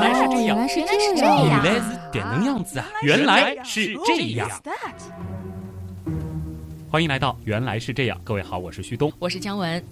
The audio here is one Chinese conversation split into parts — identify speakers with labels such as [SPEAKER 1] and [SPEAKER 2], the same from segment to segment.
[SPEAKER 1] 原来是这样，
[SPEAKER 2] 原来是
[SPEAKER 3] 原来是
[SPEAKER 2] 这样，
[SPEAKER 1] 原来是点能样子啊！原来是这样。欢迎来到《原来是这样》，各位好，我是旭东。
[SPEAKER 3] 我是姜文。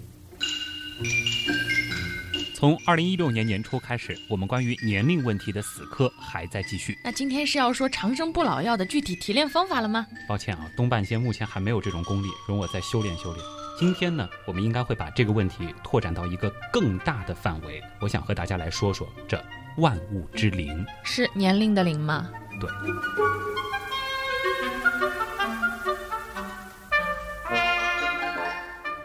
[SPEAKER 1] 从二零一六年年初开始，我们关于年龄问题的死磕还在继续。
[SPEAKER 3] 那今天是要说长生不老药的具体提炼方法了吗？
[SPEAKER 1] 抱歉啊，东半仙目前还没有这种功力，容我再修炼修炼。今天呢，我们应该会把这个问题拓展到一个更大的范围。我想和大家来说说这万物之灵。
[SPEAKER 3] 是年龄的龄吗？
[SPEAKER 1] 对。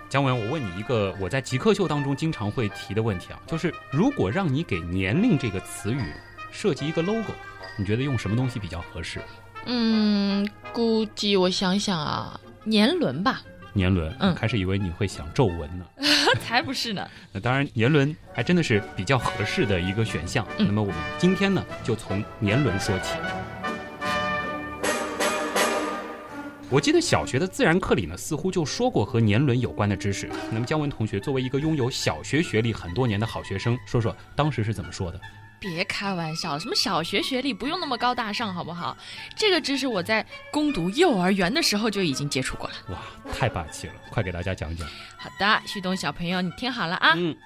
[SPEAKER 1] 姜文，我问你一个我在极客秀当中经常会提的问题啊，就是如果让你给“年龄”这个词语设计一个 logo，你觉得用什么东西比较合适？
[SPEAKER 3] 嗯，估计我想想啊，年轮吧。
[SPEAKER 1] 年轮，
[SPEAKER 3] 嗯
[SPEAKER 1] 开始以为你会想皱纹呢。
[SPEAKER 3] 才不是呢。
[SPEAKER 1] 那当然，年轮还真的是比较合适的一个选项。
[SPEAKER 3] 嗯
[SPEAKER 1] 那么我们今天呢，就从年轮说起。我记得小学的自然课里呢，似乎就说过和年轮有关的知识。那么姜文同学作为一个拥有小学学历很多年的好学生，说说当时是怎么说的？
[SPEAKER 3] 别开玩笑，什么小学学历不用那么高大上，好不好？这个知识我在攻读幼儿园的时候就已经接触过了。
[SPEAKER 1] 哇，太霸气了！快给大家讲讲。
[SPEAKER 3] 好的，旭东小朋友，你听好了啊。
[SPEAKER 1] 嗯，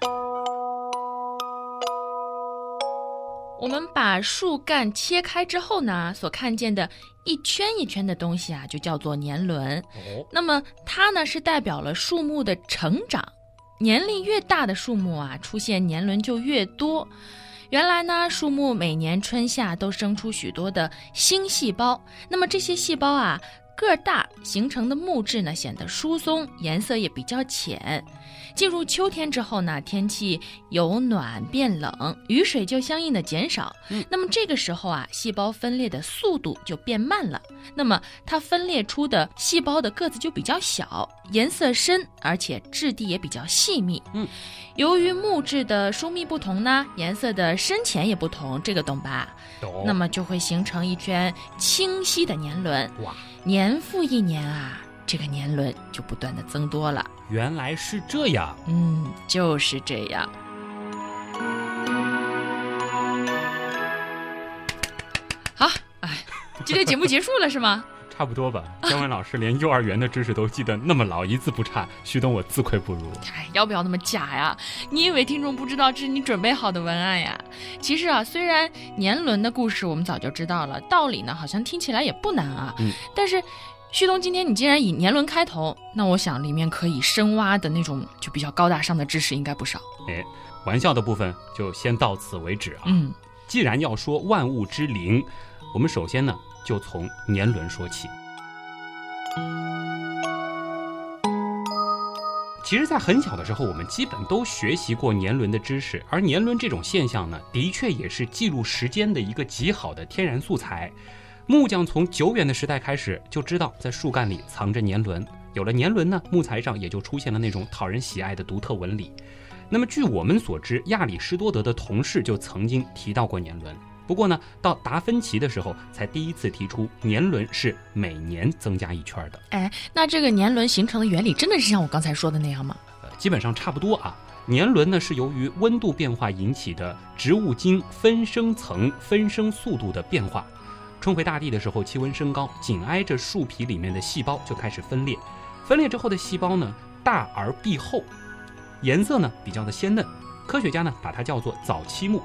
[SPEAKER 3] 我们把树干切开之后呢，所看见的一圈一圈的东西啊，就叫做年轮。
[SPEAKER 1] 哦，
[SPEAKER 3] 那么它呢是代表了树木的成长，年龄越大的树木啊，出现年轮就越多。原来呢，树木每年春夏都生出许多的新细胞，那么这些细胞啊个儿大，形成的木质呢显得疏松，颜色也比较浅。进入秋天之后呢，天气由暖变冷，雨水就相应的减少。
[SPEAKER 1] 嗯
[SPEAKER 3] 那么这个时候啊，细胞分裂的速度就变慢了。那么它分裂出的细胞的个子就比较小，颜色深，而且质地也比较细密。
[SPEAKER 1] 嗯，
[SPEAKER 3] 由于木质的疏密不同呢，颜色的深浅也不同，这个懂吧？
[SPEAKER 1] 懂。
[SPEAKER 3] 那么就会形成一圈清晰的年轮，
[SPEAKER 1] 哇，
[SPEAKER 3] 年复一年啊，这个年轮就不断的增多了。
[SPEAKER 1] 原来是这样。
[SPEAKER 3] 嗯，就是这样。好，哎，今天节目结束了是吗？
[SPEAKER 1] 差不多吧，姜文老师连幼儿园的知识都记得那么牢，一字不差。徐东，我自愧不如。
[SPEAKER 3] 哎，要不要那么假呀？你以为听众不知道这是你准备好的文案呀？其实啊，虽然年轮的故事我们早就知道了，道理呢好像听起来也不难啊。
[SPEAKER 1] 嗯，
[SPEAKER 3] 但是旭东今天你既然以年轮开头，那我想里面可以深挖的那种就比较高大上的知识应该不少。
[SPEAKER 1] 哎，玩笑的部分就先到此为止啊。
[SPEAKER 3] 嗯，
[SPEAKER 1] 既然要说万物之灵，我们首先呢就从年轮说起。其实，在很小的时候，我们基本都学习过年轮的知识，而年轮这种现象呢，的确也是记录时间的一个极好的天然素材。木匠从久远的时代开始就知道，在树干里藏着年轮，有了年轮呢，木材上也就出现了那种讨人喜爱的独特纹理。那么，据我们所知，亚里士多德的同事就曾经提到过年轮。不过呢，到达芬奇的时候，才第一次提出年轮是每年增加一圈的。
[SPEAKER 3] 哎，那这个年轮形成的原理真的是像我刚才说的那样吗？
[SPEAKER 1] 呃，基本上差不多啊。年轮呢是由于温度变化引起的植物茎分生层分生速度的变化。春回大地的时候，气温升高，紧挨着树皮里面的细胞就开始分裂。分裂之后的细胞呢，大而壁厚，颜色呢比较的鲜嫩。科学家呢把它叫做早期木。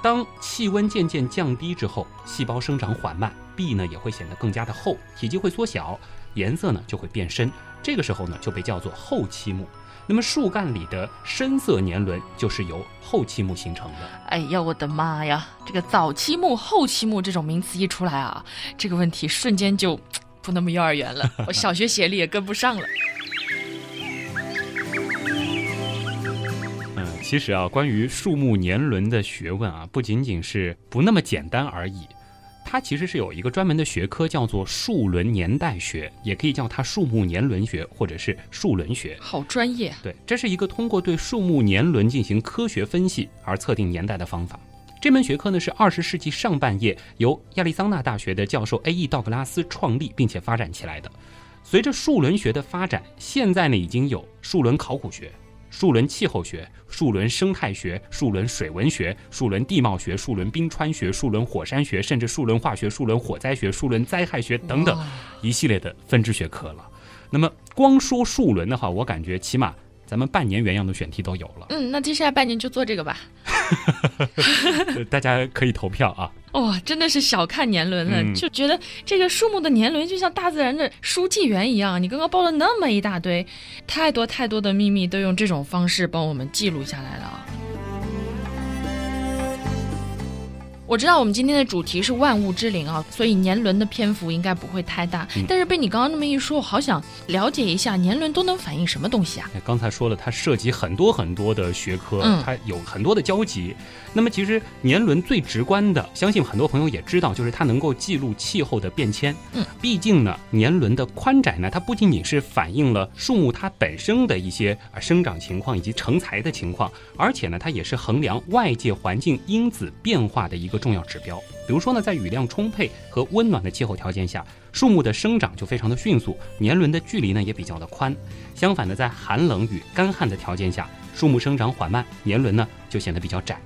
[SPEAKER 1] 当气温渐渐降低之后，细胞生长缓慢，壁呢也会显得更加的厚，体积会缩小，颜色呢就会变深。这个时候呢就被叫做后期木。那么树干里的深色年轮就是由后期木形成的。
[SPEAKER 3] 哎呀，我的妈呀！这个早期木、后期木这种名词一出来啊，这个问题瞬间就不那么幼儿园了，我小学学历也跟不上了。
[SPEAKER 1] 嗯，其实啊，关于树木年轮的学问啊，不仅仅是不那么简单而已。它其实是有一个专门的学科，叫做树轮年代学，也可以叫它树木年轮学，或者是树轮学。
[SPEAKER 3] 好专业，
[SPEAKER 1] 对，这是一个通过对树木年轮进行科学分析而测定年代的方法。这门学科呢是二十世纪上半叶由亚利桑那大学的教授 A.E. 道格拉斯创立并且发展起来的。随着树轮学的发展，现在呢已经有树轮考古学、数轮气候学、数轮生态学、数轮水文学、数轮地貌学、数轮冰川学、数轮火山学，甚至数轮化学、数轮火灾学、数轮灾害学等等一系列的分支学科了。那么光说数轮的话，我感觉起码咱们半年原样的选题都有了。
[SPEAKER 3] 嗯，那接下来半年就做这个吧。
[SPEAKER 1] 大家可以投票啊。
[SPEAKER 3] 哇，真的是小看年轮了，就觉得这个树木的年轮就像大自然的书记员一样。你刚刚报了那么一大堆，太多太多的秘密都用这种方式帮我们记录下来了我知道我们今天的主题是万物之灵啊，所以年轮的篇幅应该不会太大。但是被你刚刚那么一说，我好想了解一下年轮都能反映什么东西啊？
[SPEAKER 1] 刚才说了，它涉及很多很多的学科，它有很多的交集。那么其实年轮最直观的，相信很多朋友也知道，就是它能够记录气候的变迁。
[SPEAKER 3] 嗯，
[SPEAKER 1] 毕竟呢，年轮的宽窄呢，它不仅仅是反映了树木它本身的一些啊生长情况以及成材的情况，而且呢，它也是衡量外界环境因子变化的一个。重要指标，比如说呢，在雨量充沛和温暖的气候条件下，树木的生长就非常的迅速，年轮的距离呢也比较的宽。相反的，在寒冷与干旱的条件下，树木生长缓慢，年轮呢就显得比较窄。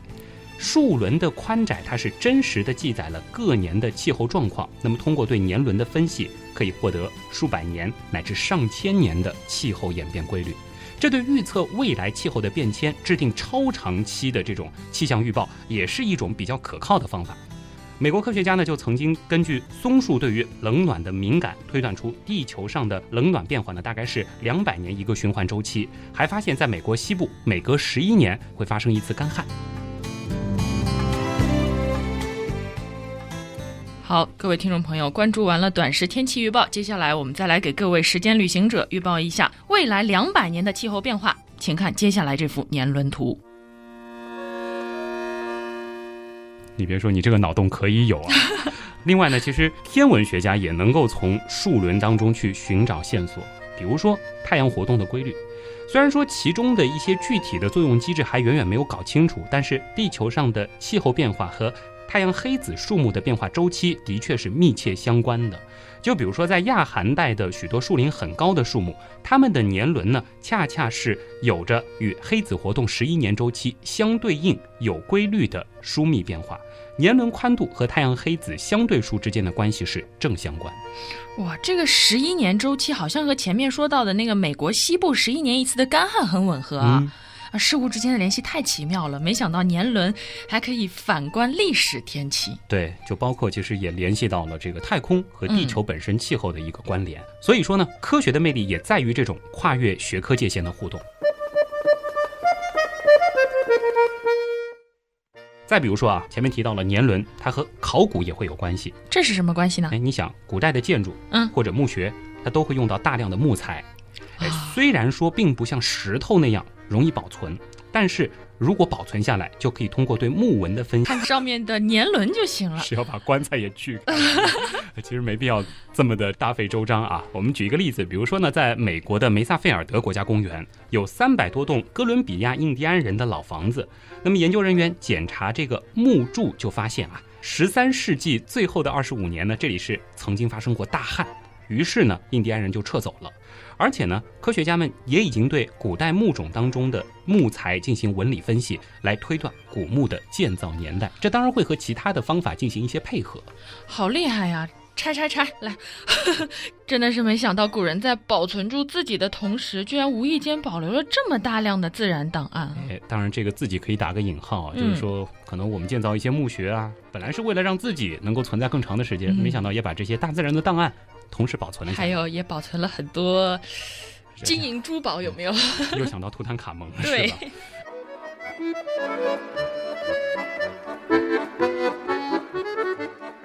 [SPEAKER 1] 树轮的宽窄，它是真实的记载了各年的气候状况。那么，通过对年轮的分析，可以获得数百年乃至上千年的气候演变规律。这对预测未来气候的变迁、制定超长期的这种气象预报，也是一种比较可靠的方法。美国科学家呢，就曾经根据松树对于冷暖的敏感，推断出地球上的冷暖变化呢，大概是两百年一个循环周期。还发现，在美国西部，每隔十一年会发生一次干旱。
[SPEAKER 3] 好，各位听众朋友，关注完了短时天气预报，接下来我们再来给各位时间旅行者预报一下未来两百年的气候变化。请看接下来这幅年轮图。
[SPEAKER 1] 你别说，你这个脑洞可以有啊。另外呢，其实天文学家也能够从数轮当中去寻找线索，比如说太阳活动的规律。虽然说其中的一些具体的作用机制还远远没有搞清楚，但是地球上的气候变化和太阳黑子树木的变化周期的确是密切相关的。就比如说，在亚寒带的许多树龄很高的树木，它们的年轮呢，恰恰是有着与黑子活动十一年周期相对应、有规律的疏密变化。年轮宽度和太阳黑子相对数之间的关系是正相关。
[SPEAKER 3] 哇，这个十一年周期好像和前面说到的那个美国西部十一年一次的干旱很吻合啊。啊，事物之间的联系太奇妙了，没想到年轮还可以反观历史天气。
[SPEAKER 1] 对，就包括其实也联系到了这个太空和地球本身气候的一个关联。所以说呢，科学的魅力也在于这种跨越学科界限的互动。再比如说啊，前面提到了年轮，它和考古也会有关系。
[SPEAKER 3] 这是什么关系呢？
[SPEAKER 1] 哎，你想，古代的建筑，
[SPEAKER 3] 嗯，
[SPEAKER 1] 或者墓穴，它都会用到大量的木材。哎，虽然说并不像石头那样。容易保存，但是如果保存下来，就可以通过对木纹的分析，
[SPEAKER 3] 看上面的年轮就行了。
[SPEAKER 1] 是要把棺材也锯开？其实没必要这么的大费周章啊。我们举一个例子，比如说呢，在美国的梅萨菲尔德国家公园，有三百多栋哥伦比亚印第安人的老房子。那么研究人员检查这个木柱，就发现啊，十三世纪最后的二十五年呢，这里是曾经发生过大旱，于是呢，印第安人就撤走了。而且呢，科学家们也已经对古代木种当中的木材进行纹理分析，来推断古墓的建造年代。这当然会和其他的方法进行一些配合。
[SPEAKER 3] 好厉害呀！拆拆拆，来，真的是没想到古人在保存住自己的同时，居然无意间保留了这么大量的自然档案。
[SPEAKER 1] 哎，当然这个自己可以打个引号啊，就是说，可能我们建造一些墓穴啊，本来是为了让自己能够存在更长的时间，没想到也把这些大自然的档案。同时保存了，
[SPEAKER 3] 还有也保存了很多金银珠宝，有没有？
[SPEAKER 1] 又想到图坦卡蒙了，
[SPEAKER 3] 是
[SPEAKER 1] 吧？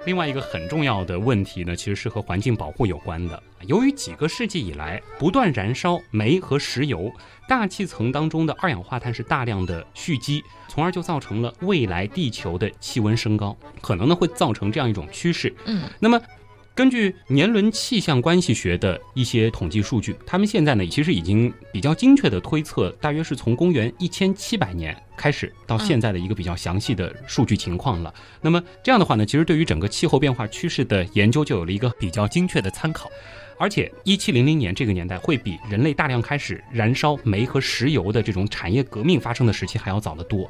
[SPEAKER 1] 另外一个很重要的问题呢，其实是和环境保护有关的。由于几个世纪以来不断燃烧煤和石油，大气层当中的二氧化碳是大量的蓄积，从而就造成了未来地球的气温升高，可能呢会造成这样一种趋势。
[SPEAKER 3] 嗯，
[SPEAKER 1] 那么。根据年轮气象关系学的一些统计数据，他们现在呢其实已经比较精确的推测，大约是从公元一千七百年开始到现在的一个比较详细的数据情况了。那么这样的话呢，其实对于整个气候变化趋势的研究就有了一个比较精确的参考。而且，一七零零年这个年代会比人类大量开始燃烧煤和石油的这种产业革命发生的时期还要早得多。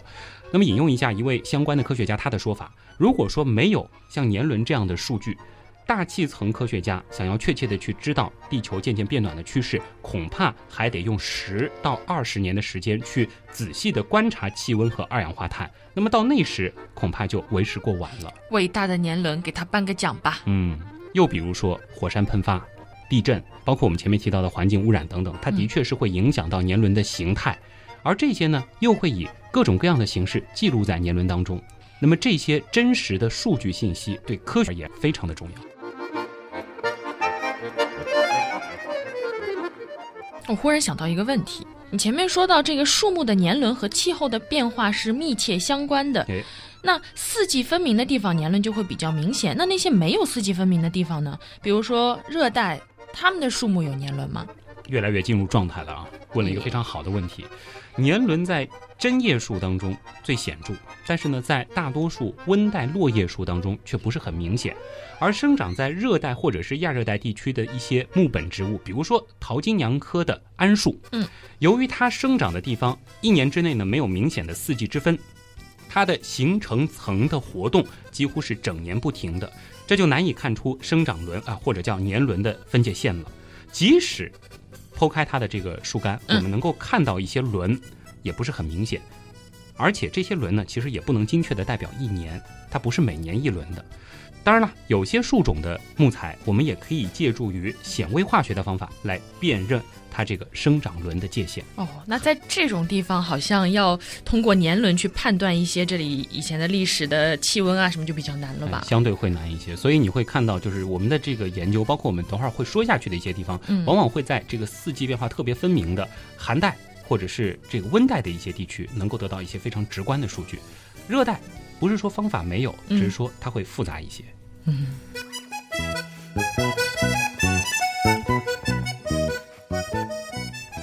[SPEAKER 1] 那么，引用一下一位相关的科学家他的说法：如果说没有像年轮这样的数据，大气层科学家想要确切的去知道地球渐渐变暖的趋势，恐怕还得用十到二十年的时间去仔细的观察气温和二氧化碳。那么到那时，恐怕就为时过晚了。
[SPEAKER 3] 伟大的年轮，给他颁个奖吧。
[SPEAKER 1] 嗯，又比如说火山喷发。地震，包括我们前面提到的环境污染等等，它的确是会影响到年轮的形态，而这些呢，又会以各种各样的形式记录在年轮当中。那么这些真实的数据信息对科学而言非常的重要。
[SPEAKER 3] 我忽然想到一个问题，你前面说到这个树木的年轮和气候的变化是密切相关的。那四季分明的地方年轮就会比较明显。那那些没有四季分明的地方呢？比如说热带，他们的树木有年轮吗？
[SPEAKER 1] 越来越进入状态了啊！问了一个非常好的问题。年轮在针叶树当中最显著，但是呢，在大多数温带落叶树当中却不是很明显。而生长在热带或者是亚热带地区的一些木本植物，比如说桃金娘科的桉树，
[SPEAKER 3] 嗯，
[SPEAKER 1] 由于它生长的地方一年之内呢没有明显的四季之分。它的形成层的活动几乎是整年不停的，这就难以看出生长轮啊，或者叫年轮的分界线了。即使剖开它的这个树干，我们能够看到一些轮，也不是很明显。而且这些轮呢，其实也不能精确的代表一年，它不是每年一轮的。当然了，有些树种的木材，我们也可以借助于显微化学的方法来辨认。它这个生长轮的界限
[SPEAKER 3] 哦，那在这种地方好像要通过年轮去判断一些这里以前的历史的气温啊什么就比较难了吧？
[SPEAKER 1] 相对会难一些，所以你会看到，就是我们的这个研究，包括我们等会儿会说下去的一些地方，往往会在这个四季变化特别分明的寒带或者是这个温带的一些地区，能够得到一些非常直观的数据。热带不是说方法没有，只是说它会复杂一些。
[SPEAKER 3] 嗯。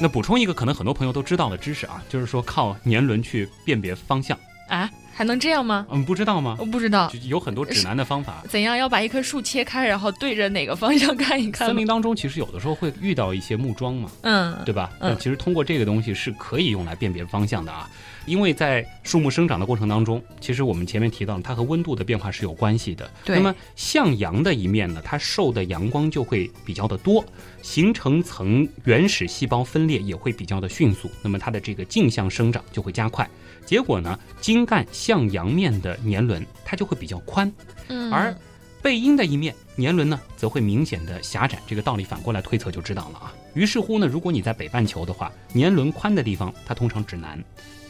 [SPEAKER 1] 那补充一个可能很多朋友都知道的知识啊，就是说靠年轮去辨别方向。
[SPEAKER 3] 啊，还能这样吗？
[SPEAKER 1] 嗯，不知道吗？
[SPEAKER 3] 我不知道，
[SPEAKER 1] 有很多指南的方法。
[SPEAKER 3] 怎样要把一棵树切开，然后对着哪个方向看一看？
[SPEAKER 1] 森林当中其实有的时候会遇到一些木桩嘛，
[SPEAKER 3] 嗯，
[SPEAKER 1] 对吧？嗯，其实通过这个东西是可以用来辨别方向的啊。因为在树木生长的过程当中，其实我们前面提到它和温度的变化是有关系的。
[SPEAKER 3] 对。
[SPEAKER 1] 那么向阳的一面呢，它受的阳光就会比较的多，形成层原始细胞分裂也会比较的迅速。那么它的这个镜像生长就会加快。结果呢，茎干向阳面的年轮它就会比较宽，
[SPEAKER 3] 嗯。
[SPEAKER 1] 而背阴的一面年轮呢，则会明显的狭窄。这个道理反过来推测就知道了啊。于是乎呢，如果你在北半球的话，年轮宽的地方它通常指南。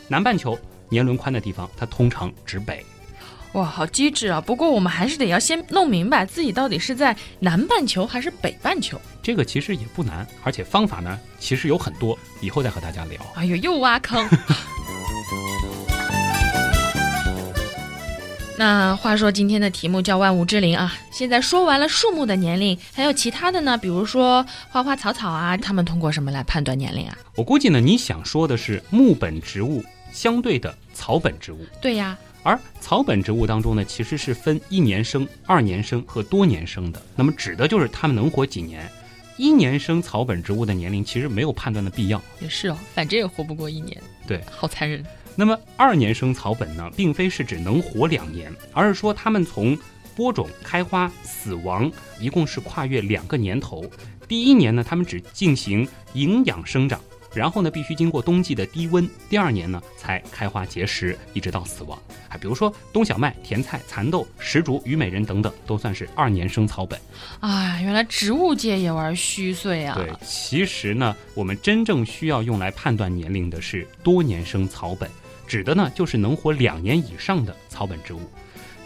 [SPEAKER 1] 南半球年轮宽的地方，它通常指北。
[SPEAKER 3] 哇，好机智啊！不过我们还是得要先弄明白自己到底是在南半球还是北半球。
[SPEAKER 1] 这个其实也不难，而且方法呢，其实有很多，以后再和大家聊。
[SPEAKER 3] 哎呦，又挖坑。那话说今天的题目叫万物之灵啊，现在说完了树木的年龄，还有其他的呢？比如说花花草草啊，他们通过什么来判断年龄啊？
[SPEAKER 1] 我估计呢，你想说的是木本植物。相对的草本植物，
[SPEAKER 3] 对呀。
[SPEAKER 1] 而草本植物当中呢，其实是分一年生、二年生和多年生的。那么指的就是它们能活几年。一年生草本植物的年龄其实没有判断的必要。
[SPEAKER 3] 也是哦，反正也活不过一年。
[SPEAKER 1] 对，
[SPEAKER 3] 好残忍。
[SPEAKER 1] 那么二年生草本呢，并非是指能活两年，而是说它们从播种、开花、死亡，一共是跨越两个年头。第一年呢，它们只进行营养生长。然后呢，必须经过冬季的低温，第二年呢才开花结实，一直到死亡。啊，比如说冬小麦、甜菜、蚕豆、石竹、虞美人等等，都算是二年生草本。
[SPEAKER 3] 哎，原来植物界也玩虚岁啊！
[SPEAKER 1] 对，其实呢，我们真正需要用来判断年龄的是多年生草本，指的呢就是能活两年以上的草本植物。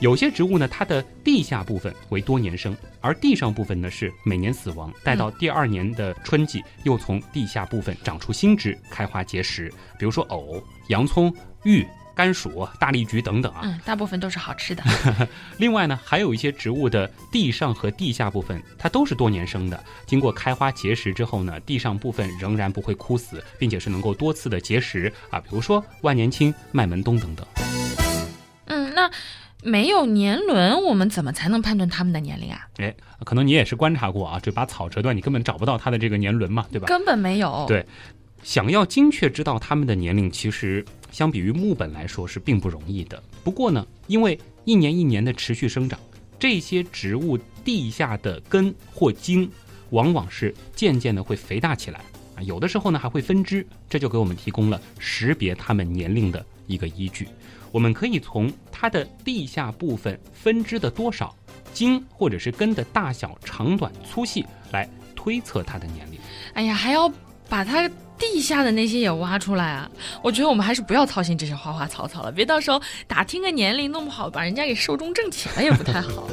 [SPEAKER 1] 有些植物呢，它的地下部分为多年生，而地上部分呢是每年死亡，待到第二年的春季又从地下部分长出新枝，开花结实。比如说藕、洋葱、玉、甘薯、大丽菊等等啊。
[SPEAKER 3] 嗯，大部分都是好吃的。
[SPEAKER 1] 另外呢，还有一些植物的地上和地下部分，它都是多年生的。经过开花结实之后呢，地上部分仍然不会枯死，并且是能够多次的结实啊。比如说万年青、麦门冬等等。
[SPEAKER 3] 嗯，那没有年轮，我们怎么才能判断它们的年龄啊？
[SPEAKER 1] 哎，可能你也是观察过啊，这把草折断，你根本找不到它的这个年轮嘛，对吧？
[SPEAKER 3] 根本没有。
[SPEAKER 1] 对，想要精确知道它们的年龄，其实相比于木本来说是并不容易的。不过呢，因为一年一年的持续生长，这些植物地下的根或茎，往往是渐渐的会肥大起来啊，有的时候呢还会分支，这就给我们提供了识别它们年龄的一个依据。我们可以从它的地下部分分支的多少、茎或者是根的大小、长短、粗细来推测它的年龄。
[SPEAKER 3] 哎呀，还要把它地下的那些也挖出来啊！我觉得我们还是不要操心这些花花草草了，别到时候打听个年龄，弄不好把人家给寿终正寝了也不太好。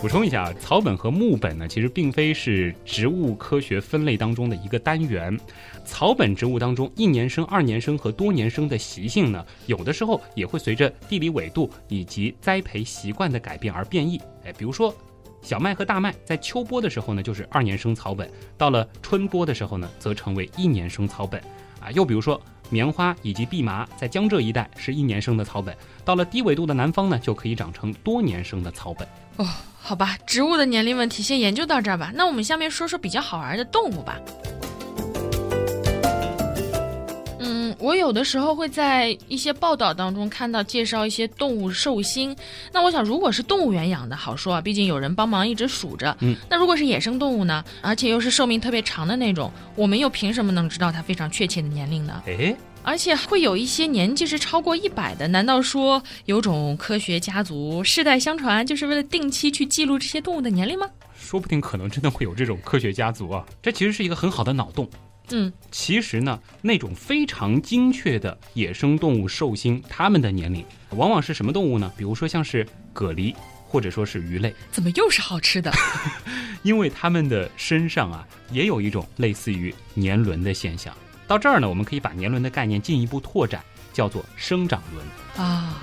[SPEAKER 1] 补充一下，草本和木本呢，其实并非是植物科学分类当中的一个单元。草本植物当中，一年生、二年生和多年生的习性呢，有的时候也会随着地理纬度以及栽培习惯的改变而变异。哎，比如说，小麦和大麦在秋播的时候呢，就是二年生草本；到了春播的时候呢，则成为一年生草本。啊，又比如说，棉花以及蓖麻在江浙一带是一年生的草本，到了低纬度的南方呢，就可以长成多年生的草本。
[SPEAKER 3] 哦，好吧，植物的年龄问题先研究到这儿吧。那我们下面说说比较好玩的动物吧。我有的时候会在一些报道当中看到介绍一些动物寿星。那我想，如果是动物园养的，好说啊，毕竟有人帮忙一直数着。
[SPEAKER 1] 嗯，
[SPEAKER 3] 那如果是野生动物呢？而且又是寿命特别长的那种，我们又凭什么能知道它非常确切的年龄呢？
[SPEAKER 1] 哎，
[SPEAKER 3] 而且会有一些年纪是超过一百的，难道说有种科学家族世代相传，就是为了定期去记录这些动物的年龄吗？
[SPEAKER 1] 说不定可能真的会有这种科学家族啊！这其实是一个很好的脑洞。
[SPEAKER 3] 嗯，
[SPEAKER 1] 其实呢，那种非常精确的野生动物寿星，它们的年龄往往是什么动物呢？比如说像是蛤蜊，或者说是鱼类，
[SPEAKER 3] 怎么又是好吃的？
[SPEAKER 1] 因为它们的身上啊，也有一种类似于年轮的现象。到这儿呢，我们可以把年轮的概念进一步拓展，叫做生长轮。
[SPEAKER 3] 啊，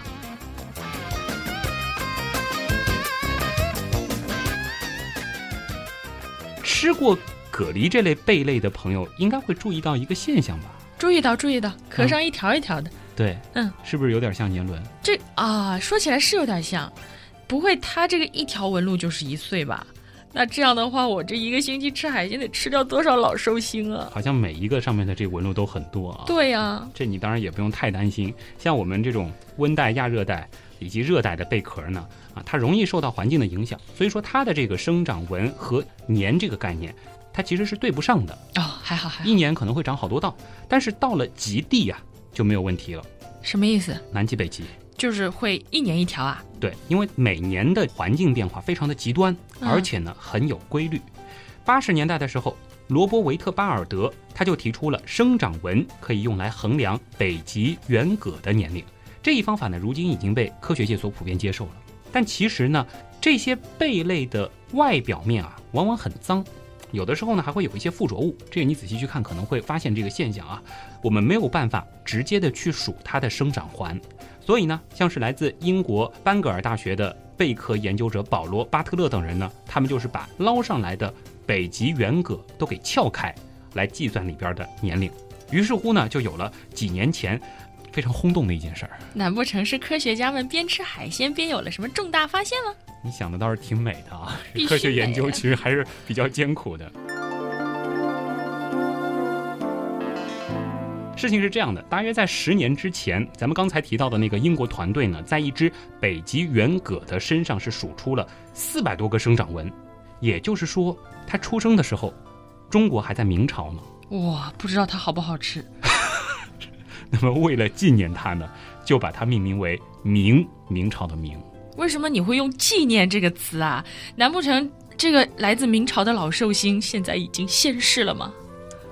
[SPEAKER 1] 吃过蛤蜊这类贝类的朋友，应该会注意到一个现象吧？
[SPEAKER 3] 注意到，注意到，壳上一条一条的，
[SPEAKER 1] 对，
[SPEAKER 3] 嗯，
[SPEAKER 1] 是不是有点像年轮？
[SPEAKER 3] 这啊，说起来是有点像，不会它这个一条纹路就是一岁吧？那这样的话，我这一个星期吃海鲜得吃掉多少老寿星啊？
[SPEAKER 1] 好像每一个上面的这纹路都很多啊。
[SPEAKER 3] 对呀、
[SPEAKER 1] 这你当然也不用太担心。像我们这种温带、亚热带以及热带的贝壳呢，啊，它容易受到环境的影响，所以说它的这个生长纹和年这个概念，它其实是对不上的。
[SPEAKER 3] 哦，还好还好，
[SPEAKER 1] 一年可能会长好多道，但是到了极地呀、就没有问题了。
[SPEAKER 3] 什么意思？
[SPEAKER 1] 南极、北极，
[SPEAKER 3] 就是会一年一条啊？
[SPEAKER 1] 对，因为每年的环境变化非常的极端，
[SPEAKER 3] 嗯
[SPEAKER 1] 而且呢很有规律。八十年代的时候，罗伯维特巴尔德他就提出了生长纹可以用来衡量北极圆蛤的年龄。这一方法呢，如今已经被科学界所普遍接受了。但其实呢，这些贝类的外表面啊，往往很脏，有的时候呢还会有一些附着物。这个你仔细去看，可能会发现这个现象啊。我们没有办法直接的去数它的生长环，所以呢，像是来自英国班格尔大学的贝壳研究者保罗·巴特勒等人呢，他们就是把捞上来的北极圆蛤都给撬开，来计算里边的年龄。于是乎呢，就有了几年前非常轰动的一件事儿。
[SPEAKER 3] 难不成是科学家们边吃海鲜边有了什么重大发现吗？
[SPEAKER 1] 你想的倒是挺美的啊科学研究其实还是比较艰苦的。事情是这样的，大约在十年之前，咱们刚才提到的那个英国团队呢，在一只北极圆蛤的身上是数出了四百多个生长纹，也就是说，它出生的时候，中国还在明朝呢。
[SPEAKER 3] 哇，不知道它好不好吃？
[SPEAKER 1] 那么为了纪念他呢，就把它命名为明，明朝的明。
[SPEAKER 3] 为什么你会用“纪念”这个词啊？难不成这个来自明朝的老寿星现在已经仙逝了吗？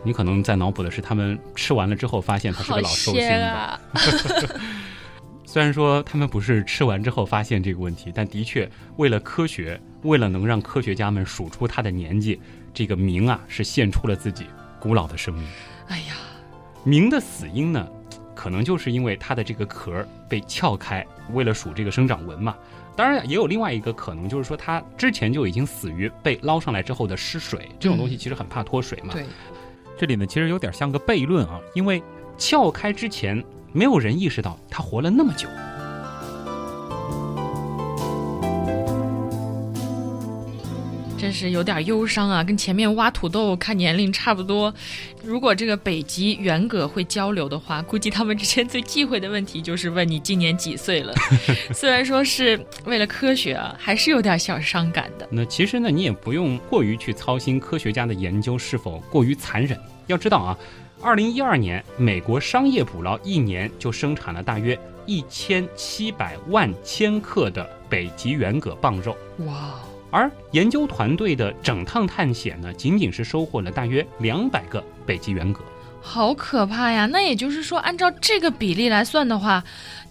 [SPEAKER 1] 你可能在脑补的是他们吃完了之后发现他是个老寿星吧。
[SPEAKER 3] 啊！
[SPEAKER 1] 虽然说他们不是吃完之后发现这个问题，但的确为了科学，为了能让科学家们数出他的年纪，这个明啊是献出了自己古老的生命。
[SPEAKER 3] 哎呀，
[SPEAKER 1] 明的死因呢，可能就是因为它的这个壳被撬开，为了数这个生长纹嘛。当然，也有另外一个可能，就是说它之前就已经死于被捞上来之后的失水，这种东西其实很怕脱水嘛。
[SPEAKER 3] 对，
[SPEAKER 2] 这里呢其实有点像个悖论啊，因为
[SPEAKER 1] 撬开之前，没有人意识到它活了那么久。
[SPEAKER 3] 真是有点忧伤啊，跟前面挖土豆看年龄差不多。如果这个北极圆蛤会交流的话，估计他们之间最忌讳的问题就是问你今年几岁了。虽然说是为了科学啊，还是有点小伤感的。
[SPEAKER 1] 那其实呢，你也不用过于去操心科学家的研究是否过于残忍。要知道啊，二零一二年美国商业捕捞一年就生产了大约一千七百万千克的北极圆蛤棒肉。
[SPEAKER 3] 哇！
[SPEAKER 1] 而研究团队的整趟探险呢，仅仅是收获了大约两百个北极圆蛤，
[SPEAKER 3] 好可怕呀！那也就是说，按照这个比例来算的话，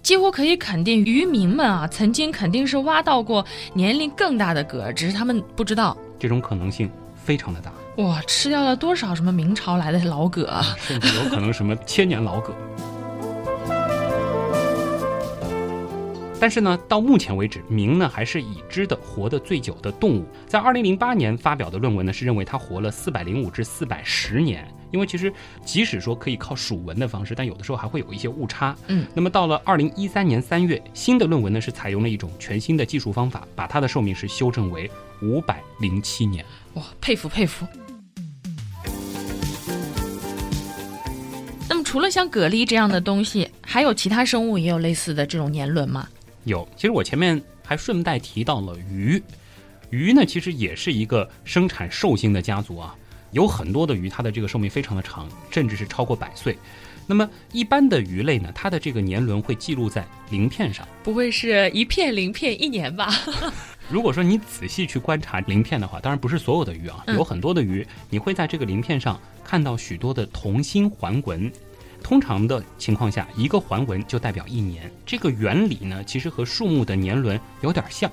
[SPEAKER 3] 几乎可以肯定，渔民们啊，曾经肯定是挖到过年龄更大的蛤，只是他们不知道。
[SPEAKER 1] 这种可能性非常的大。
[SPEAKER 3] 哇，吃掉了多少什么明朝来的老蛤啊？
[SPEAKER 1] 甚至有可能什么千年老蛤。但是呢，到目前为止，明呢还是已知的活得最久的动物。在二零零八年发表的论文呢，是认为它活了四百零五至四百十年。因为其实即使说可以靠数文的方式，但有的时候还会有一些误差。
[SPEAKER 3] 嗯，
[SPEAKER 1] 那么到了二零一三年三月，新的论文呢是采用了一种全新的技术方法，把它的寿命是修正为五百零七年。
[SPEAKER 3] 哇，佩服佩服！那么除了像蛤蜊这样的东西，还有其他生物也有类似的这种年轮吗？
[SPEAKER 1] 有，其实我前面还顺带提到了鱼，鱼呢其实也是一个生产寿星的家族啊，有很多的鱼，它的这个寿命非常的长，甚至是超过百岁。那么一般的鱼类呢，它的这个年轮会记录在鳞片上，
[SPEAKER 3] 不会是一片鳞片一年吧？
[SPEAKER 1] 如果说你仔细去观察鳞片的话，当然不是所有的鱼啊，有很多的鱼，你会在这个鳞片上看到许多的同心环纹。通常的情况下，一个环纹就代表一年。这个原理呢，其实和树木的年轮有点像。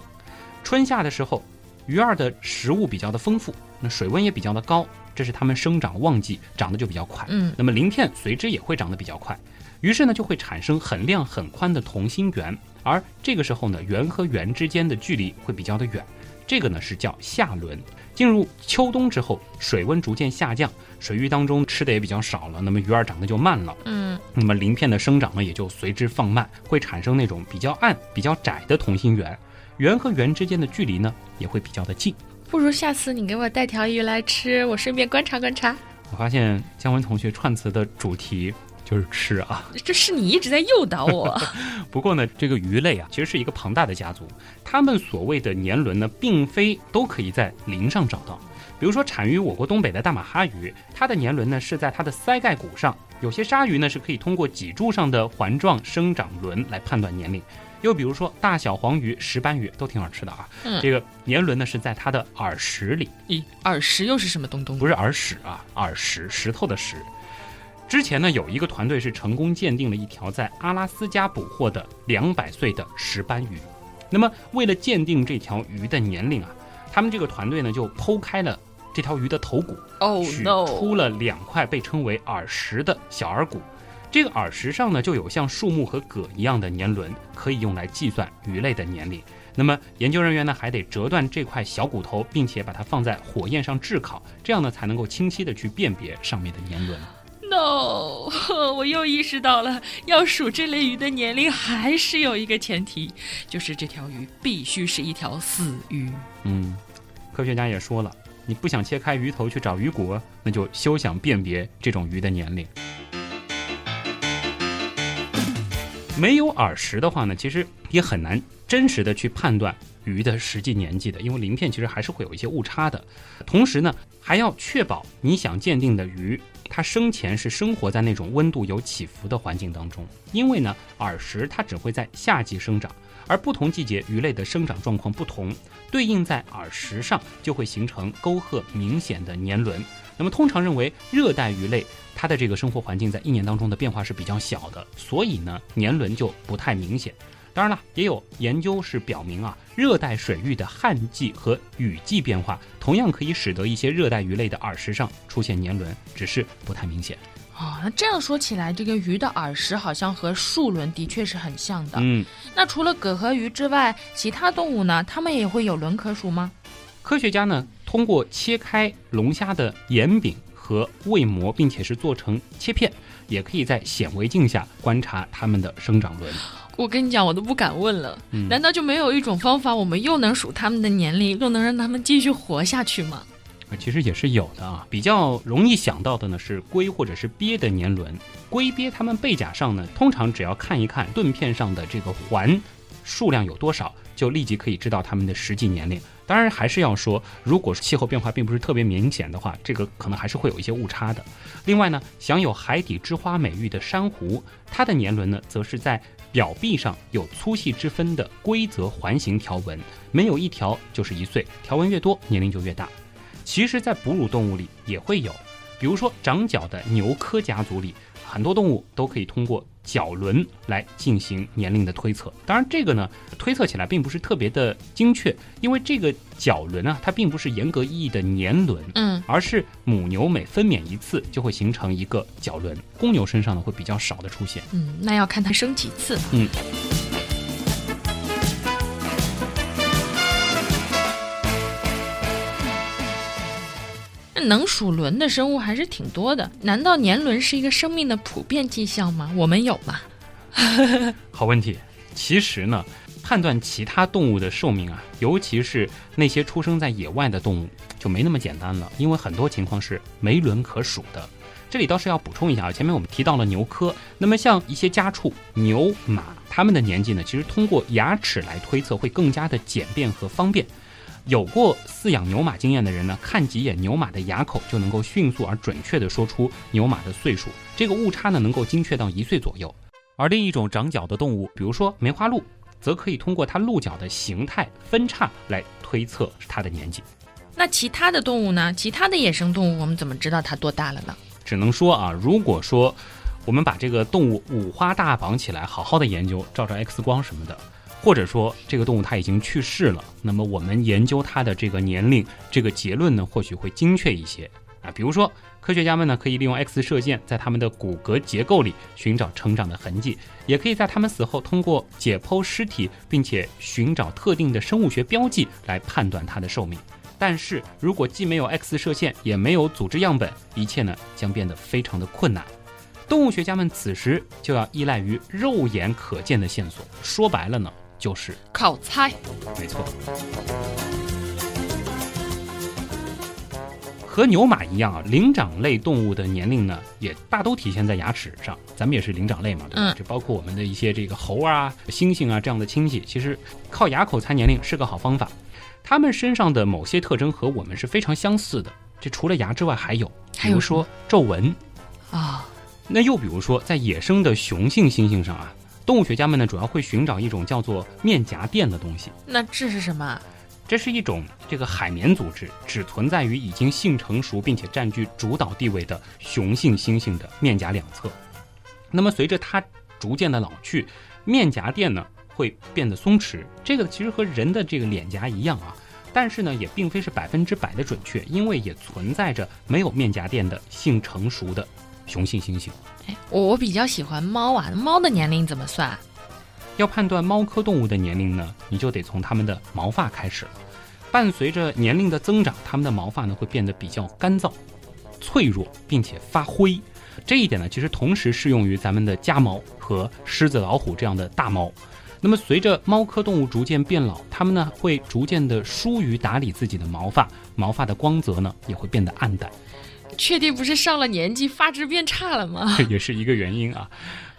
[SPEAKER 1] 春夏的时候，鱼儿的食物比较的丰富，那水温也比较的高，这是它们生长旺季，长得就比较快。
[SPEAKER 3] 嗯，
[SPEAKER 1] 那么鳞片随之也会长得比较快，于是呢就会产生很亮很宽的同心圆。而这个时候呢，圆和圆之间的距离会比较的远，这个呢是叫下轮。进入秋冬之后，水温逐渐下降，水域当中吃的也比较少了，那么鱼儿长得就慢了。
[SPEAKER 3] 嗯，
[SPEAKER 1] 那么鳞片的生长呢也就随之放慢，会产生那种比较暗、比较窄的同心圆，圆和圆之间的距离呢也会比较的近。
[SPEAKER 3] 不如下次你给我带条鱼来吃，我顺便观察观察。
[SPEAKER 1] 我发现姜文同学串词的主题就是吃啊，
[SPEAKER 3] 这是你一直在诱导我。
[SPEAKER 1] 不过呢，这个鱼类啊，其实是一个庞大的家族，它们所谓的年轮呢，并非都可以在鳞上找到。比如说产于我国东北的大马哈鱼，它的年轮呢是在它的鳃盖骨上；有些鲨鱼呢是可以通过脊柱上的环状生长轮来判断年龄。又比如说大小黄鱼、石斑鱼都挺好吃的啊，
[SPEAKER 3] 嗯
[SPEAKER 1] 这个年轮呢是在它的耳石里。
[SPEAKER 3] 咦，耳石又是什么东东？
[SPEAKER 1] 不是耳屎啊，耳石，石头的石。之前呢，有一个团队是成功鉴定了一条在阿拉斯加捕获的两百岁的石斑鱼。那么，为了鉴定这条鱼的年龄啊，他们这个团队呢就剖开了这条鱼的头骨，
[SPEAKER 3] 哦
[SPEAKER 1] 取
[SPEAKER 3] no！
[SPEAKER 1] 出了两块被称为耳石的小耳骨。这个耳石上呢，就有像树木和蛤一样的年轮，可以用来计算鱼类的年龄。那么研究人员呢，还得折断这块小骨头，并且把它放在火焰上炙烤，这样呢才能够清晰的去辨别上面的年轮。
[SPEAKER 3] 哦 我又意识到了，要数这类鱼的年龄，还是有一个前提，就是这条鱼必须是一条死鱼。
[SPEAKER 1] 嗯，科学家也说了，你不想切开鱼头去找鱼骨，那就休想辨别这种鱼的年龄。没有耳石的话呢，其实也很难真实的去判断鱼的实际年纪的，因为鳞片其实还是会有一些误差的。同时呢，还要确保你想鉴定的鱼，它生前是生活在那种温度有起伏的环境当中，因为呢，耳石它只会在夏季生长，而不同季节鱼类的生长状况不同，对应在耳石上就会形成沟壑明显的年轮。那么通常认为，热带鱼类它的这个生活环境在一年当中的变化是比较小的，所以呢年轮就不太明显。当然了，也有研究是表明啊，热带水域的旱季和雨季变化，同样可以使得一些热带鱼类的耳石上出现年轮，只是不太明显。
[SPEAKER 3] 哦，那这样说起来，这个鱼的耳石好像和树轮的确是很像的。
[SPEAKER 1] 嗯，
[SPEAKER 3] 那除了蛤和鱼之外，其他动物呢？它们也会有轮可数吗？
[SPEAKER 1] 科学家呢通过切开龙虾的眼柄和胃膜，并且是做成切片，也可以在显微镜下观察它们的生长轮。
[SPEAKER 3] 我跟你讲，我都不敢问了。
[SPEAKER 1] 嗯
[SPEAKER 3] 难道就没有一种方法，我们又能数它们的年龄，又能让它们继续活下去吗？
[SPEAKER 1] 啊，其实也是有的啊。比较容易想到的呢是龟或者是鳖的年轮。龟鳖它们背甲上呢，通常只要看一看盾片上的这个环数量有多少，就立即可以知道它们的实际年龄。当然，还是要说，如果气候变化并不是特别明显的话，这个可能还是会有一些误差的。另外呢，享有海底之花美誉的珊瑚，它的年轮呢，则是在表壁上有粗细之分的规则环形条纹，没有一条就是一岁，条纹越多，年龄就越大。其实，在哺乳动物里也会有，比如说长角的牛科家族里，很多动物都可以通过角轮来进行年龄的推测。当然，这个呢推测起来并不是特别的精确，因为这个角轮啊，它并不是严格意义的年轮，
[SPEAKER 3] 嗯，
[SPEAKER 1] 而是母牛每分娩一次就会形成一个角轮，公牛身上呢会比较少的出现。
[SPEAKER 3] 嗯，那要看它生几次。
[SPEAKER 1] 嗯。
[SPEAKER 3] 能数轮的生物还是挺多的，难道年轮是一个生命的普遍迹象吗？我们有吗？
[SPEAKER 1] 好问题。其实呢，判断其他动物的寿命啊，尤其是那些出生在野外的动物，就没那么简单了，因为很多情况是没轮可数的。这里倒是要补充一下啊，前面我们提到了牛科，那么像一些家畜牛、马，它们的年纪呢，其实通过牙齿来推测会更加的简便和方便。有过饲养牛马经验的人呢，看几眼牛马的牙口就能够迅速而准确地说出牛马的岁数，这个误差呢能够精确到一岁左右。而另一种长角的动物，比如说梅花鹿，则可以通过它鹿角的形态分叉来推测它的年纪。
[SPEAKER 3] 那其他的动物呢？其他的野生动物，我们怎么知道它多大了呢？
[SPEAKER 1] 只能说啊，如果说我们把这个动物五花大绑起来，好好的研究，照照 X 光什么的，或者说这个动物它已经去世了，那么我们研究它的这个年龄，这个结论呢，或许会精确一些啊。比如说，科学家们呢可以利用 X 射线在它们的骨骼结构里寻找成长的痕迹，也可以在它们死后通过解剖尸体，并且寻找特定的生物学标记来判断它的寿命。但是如果既没有 X 射线，也没有组织样本，一切呢将变得非常的困难。动物学家们此时就要依赖于肉眼可见的线索，说白了呢，就是
[SPEAKER 3] 靠猜。
[SPEAKER 1] 没错。和牛马一样啊，灵长类动物的年龄呢，也大都体现在牙齿上。咱们也是灵长类嘛，对吧？
[SPEAKER 3] 嗯
[SPEAKER 1] 这包括我们的一些这个猴啊、猩猩啊这样的亲戚，其实靠牙口猜年龄是个好方法。它们身上的某些特征和我们是非常相似的。这除了牙之外，还有，比如说皱纹。
[SPEAKER 3] 啊、
[SPEAKER 1] 那又比如说，在野生的雄性猩猩上啊，动物学家们呢主要会寻找一种叫做面颊垫的东西。
[SPEAKER 3] 那这是什么？
[SPEAKER 1] 这是一种这个海绵组织，只存在于已经性成熟并且占据主导地位的雄性猩猩的面颊两侧。那么随着它逐渐的老去，面颊垫呢会变得松弛。这个其实和人的这个脸颊一样啊，但是呢也并非是百分之百的准确，因为也存在着没有面颊垫的性成熟的雄性猩猩。
[SPEAKER 3] 我我比较喜欢猫啊，猫的年龄怎么算？
[SPEAKER 1] 要判断猫科动物的年龄呢，你就得从它们的毛发开始了。伴随着年龄的增长，它们的毛发呢会变得比较干燥、脆弱，并且发灰。这一点呢，其实同时适用于咱们的家猫和狮子、老虎这样的大猫。那么，随着猫科动物逐渐变老，它们呢会逐渐的疏于打理自己的毛发，毛发的光泽呢也会变得暗淡。
[SPEAKER 3] 确定不是上了年纪发质变差了吗？
[SPEAKER 1] 也是一个原因啊。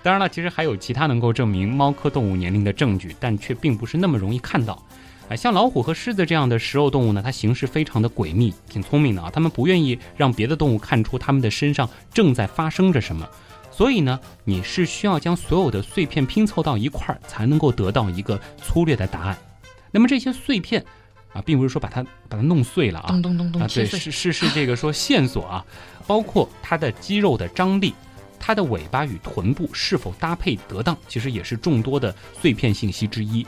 [SPEAKER 1] 当然了，其实还有其他能够证明猫科动物年龄的证据，但却并不是那么容易看到。啊，像老虎和狮子这样的食肉动物呢，它行事非常的诡秘，挺聪明的啊。它们不愿意让别的动物看出它们的身上正在发生着什么，所以呢，你是需要将所有的碎片拼凑到一块儿，才能够得到一个粗略的答案。那么这些碎片啊，并不是说把它把它弄碎了啊，
[SPEAKER 3] 咚咚咚咚
[SPEAKER 1] 啊，对，是是是这个说线索啊，包括它的肌肉的张力，它的尾巴与臀部是否搭配得当，其实也是众多的碎片信息之一。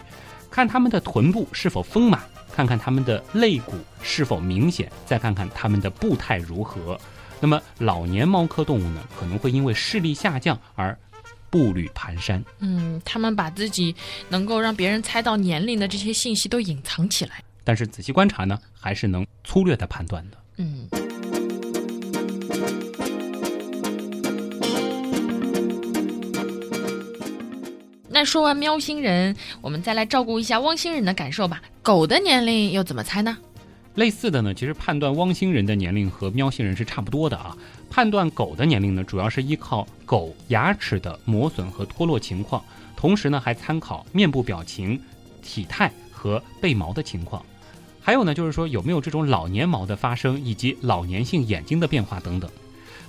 [SPEAKER 1] 看它们的臀部是否丰满，看看它们的肋骨是否明显，再看看它们的步态如何。那么老年猫科动物呢，可能会因为视力下降而步履蹒跚。
[SPEAKER 3] 嗯，他们把自己能够让别人猜到年龄的这些信息都隐藏起来。
[SPEAKER 1] 但是仔细观察呢，还是能粗略的判断的。
[SPEAKER 3] 嗯。那说完喵星人，我们再来照顾一下汪星人的感受吧。狗的年龄又怎么猜呢？
[SPEAKER 1] 类似的呢，其实判断汪星人的年龄和喵星人是差不多的啊。判断狗的年龄呢，主要是依靠狗牙齿的磨损和脱落情况，同时呢还参考面部表情、体态和背毛的情况，还有呢就是说有没有这种老年毛的发生，以及老年性眼睛的变化等等。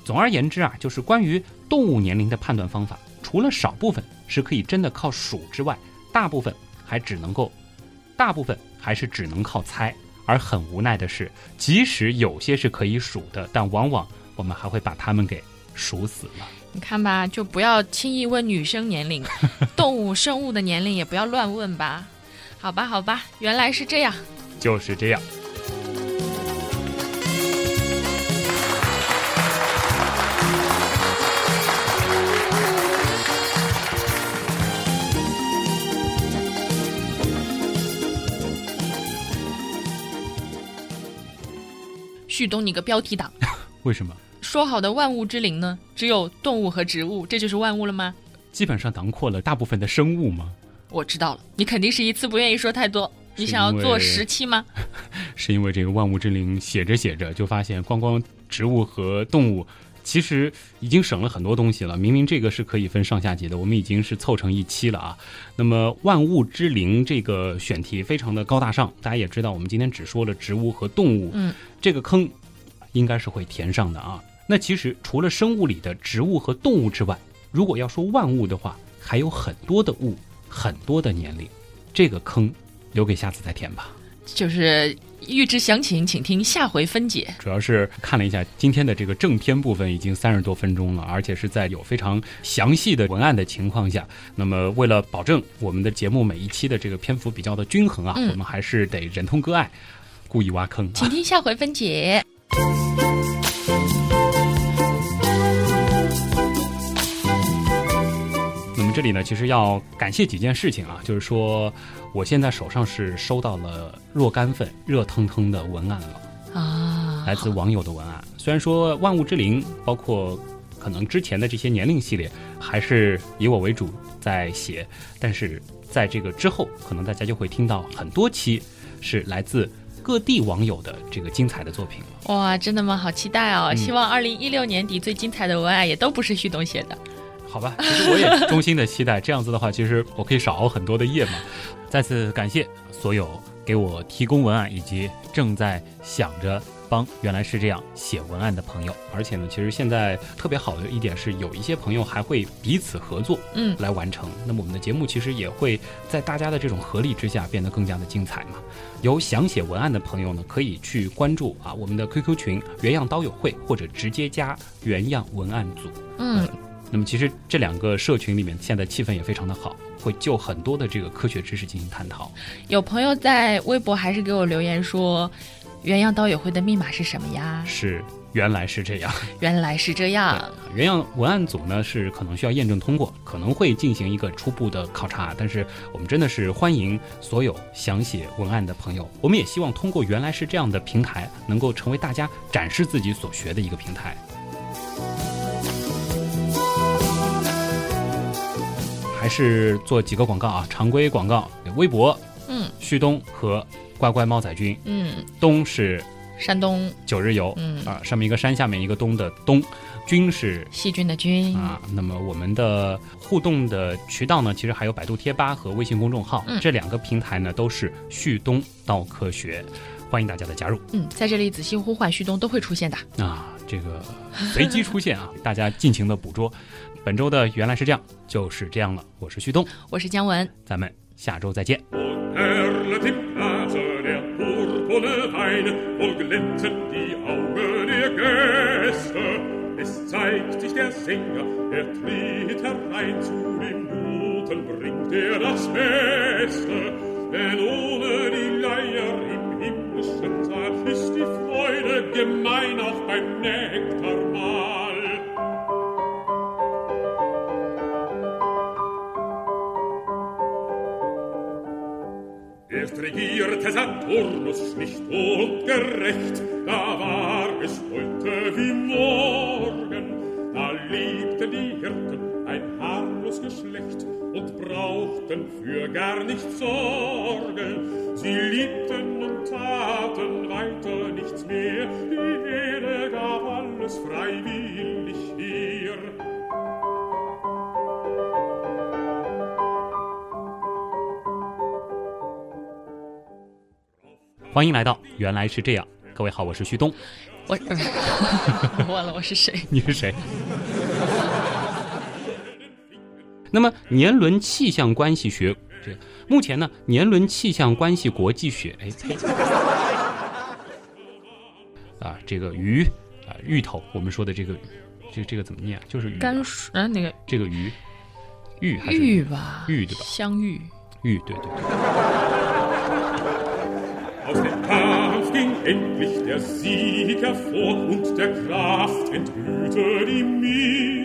[SPEAKER 1] 总而言之啊，就是关于动物年龄的判断方法，除了少部分。是可以真的靠数之外，大部分还只能够，大部分还是只能靠猜。而很无奈的是，即使有些是可以数的，但往往我们还会把它们给数死了。
[SPEAKER 3] 你看吧，就不要轻易问女生年龄，动物生物的年龄也不要乱问吧。好吧，好吧，原来是这样，
[SPEAKER 1] 就是这样。
[SPEAKER 3] 旭东，你个标题党！
[SPEAKER 1] 为什么？
[SPEAKER 3] 说好的万物之灵呢？只有动物和植物，这就是万物了吗？
[SPEAKER 1] 基本上囊括了大部分的生物吗？
[SPEAKER 3] 我知道了，你肯定是一次不愿意说太多。你想要做十期吗？
[SPEAKER 1] 是因为这个万物之灵写着写着就发现，光光植物和动物。其实已经省了很多东西了。明明这个是可以分上下集的，我们已经是凑成一期了啊。那么万物之灵这个选题非常的高大上，大家也知道，我们今天只说了植物和动物，
[SPEAKER 3] 嗯，
[SPEAKER 1] 这个坑应该是会填上的啊。那其实除了生物里的植物和动物之外，如果要说万物的话，还有很多的物，很多的年龄，这个坑留给下次再填吧。
[SPEAKER 3] 就是。预知详情，请听下回分解。
[SPEAKER 1] 主要是看了一下今天的这个正片部分，已经三十多分钟了，而且是在有非常详细的文案的情况下。那么，为了保证我们的节目每一期的这个篇幅比较的均衡啊，我们还是得忍痛割爱，故意挖坑。
[SPEAKER 3] 请听下回分解。
[SPEAKER 1] 这里呢，其实要感谢几件事情啊，就是说。我现在手上是收到了若干份热腾腾的文案了
[SPEAKER 3] 啊，
[SPEAKER 1] 来自网友的文案。虽然说万物之灵，包括可能之前的这些年龄系列，还是以我为主在写，但是在这个之后，可能大家就会听到很多期是来自各地网友的这个精彩的作品
[SPEAKER 3] 了。哇，真的吗？好期待哦！希望二零一六年底最精彩的文案也都不是旭东写的。
[SPEAKER 1] 好吧，其实我也衷心的期待这样子的话，其实我可以少熬很多的夜嘛。再次感谢所有给我提供文案以及正在想着帮原来是这样写文案的朋友。而且呢，其实现在特别好的一点是，有一些朋友还会彼此合作，
[SPEAKER 3] 嗯，
[SPEAKER 1] 来完成。那么我们的节目其实也会在大家的这种合力之下变得更加的精彩嘛。有想写文案的朋友呢，可以去关注啊我们的 QQ 群原样刀友会，或者直接加原样文案组，
[SPEAKER 3] 嗯。
[SPEAKER 1] 那么其实这两个社群里面，现在气氛也非常的好，会就很多的这个科学知识进行探讨。
[SPEAKER 3] 有朋友在微博还是给我留言说，原样刀友会的密码是什么呀？
[SPEAKER 1] 是，原来是这样，
[SPEAKER 3] 原来是这样。
[SPEAKER 1] 原样文案组呢是可能需要验证通过，可能会进行一个初步的考察，但是我们真的是欢迎所有想写文案的朋友。我们也希望通过原来是这样的平台，能够成为大家展示自己所学的一个平台。是做几个广告啊，常规广告，微博，
[SPEAKER 3] 嗯，
[SPEAKER 1] 旭东和乖乖猫仔君，
[SPEAKER 3] 嗯，
[SPEAKER 1] 东是
[SPEAKER 3] 山东。
[SPEAKER 1] 九日游，
[SPEAKER 3] 嗯。
[SPEAKER 1] 啊，上面一个山，下面一个东的东，君是
[SPEAKER 3] 细菌的菌
[SPEAKER 1] 啊。那么我们的互动的渠道呢，其实还有百度贴吧和微信公众号，这两个平台呢都是旭东道科学，欢迎大家的加入。
[SPEAKER 3] 嗯，在这里仔细呼唤旭东都会出现的
[SPEAKER 1] 啊，这个随机出现啊，大家尽情的捕捉。本周的原来是这样，就是这样了。我是旭东，
[SPEAKER 3] 我是姜文，
[SPEAKER 1] 咱们下周再见。
[SPEAKER 4] himmlischen Tag ist die Freude gemein auch beim Nektarmahl. Erst regierte Saturnus schlicht und gerecht, da war es heute wie morgen, da liebten die Hirten ein harmlos Geschlecht,
[SPEAKER 1] 欢迎来到原来是这样。各位好我是旭东。
[SPEAKER 3] 我忘了我是谁。
[SPEAKER 1] 你是谁？那么年轮气象关系学，这目前呢，年轮气象关系国际学，哎呸，啊，这个鱼啊，芋头，我们说的这个，这这个怎么念啊？就是鱼啊，
[SPEAKER 3] 甘薯啊，那个
[SPEAKER 1] 这个鱼，玉还是
[SPEAKER 3] 玉吧，
[SPEAKER 1] 玉对吧？
[SPEAKER 3] 香芋。
[SPEAKER 1] 玉，对对对。
[SPEAKER 4] Aus dem Kampf ging endlich der Sieg hervor und der Kraft entblühte die Milde.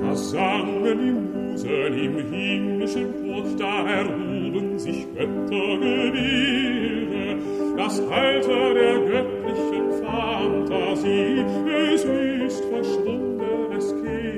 [SPEAKER 4] Da sangen die Musen im himmlischen Chor, da erhoben sich Göttergebilde. Das Alter der göttlichen Fantasie, es ist verschwundenes Kind.